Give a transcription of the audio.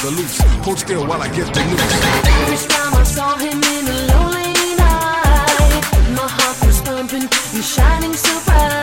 Hold still while I get the news. Every time I saw him in a lonely night, my heart was pumping and shining so bright.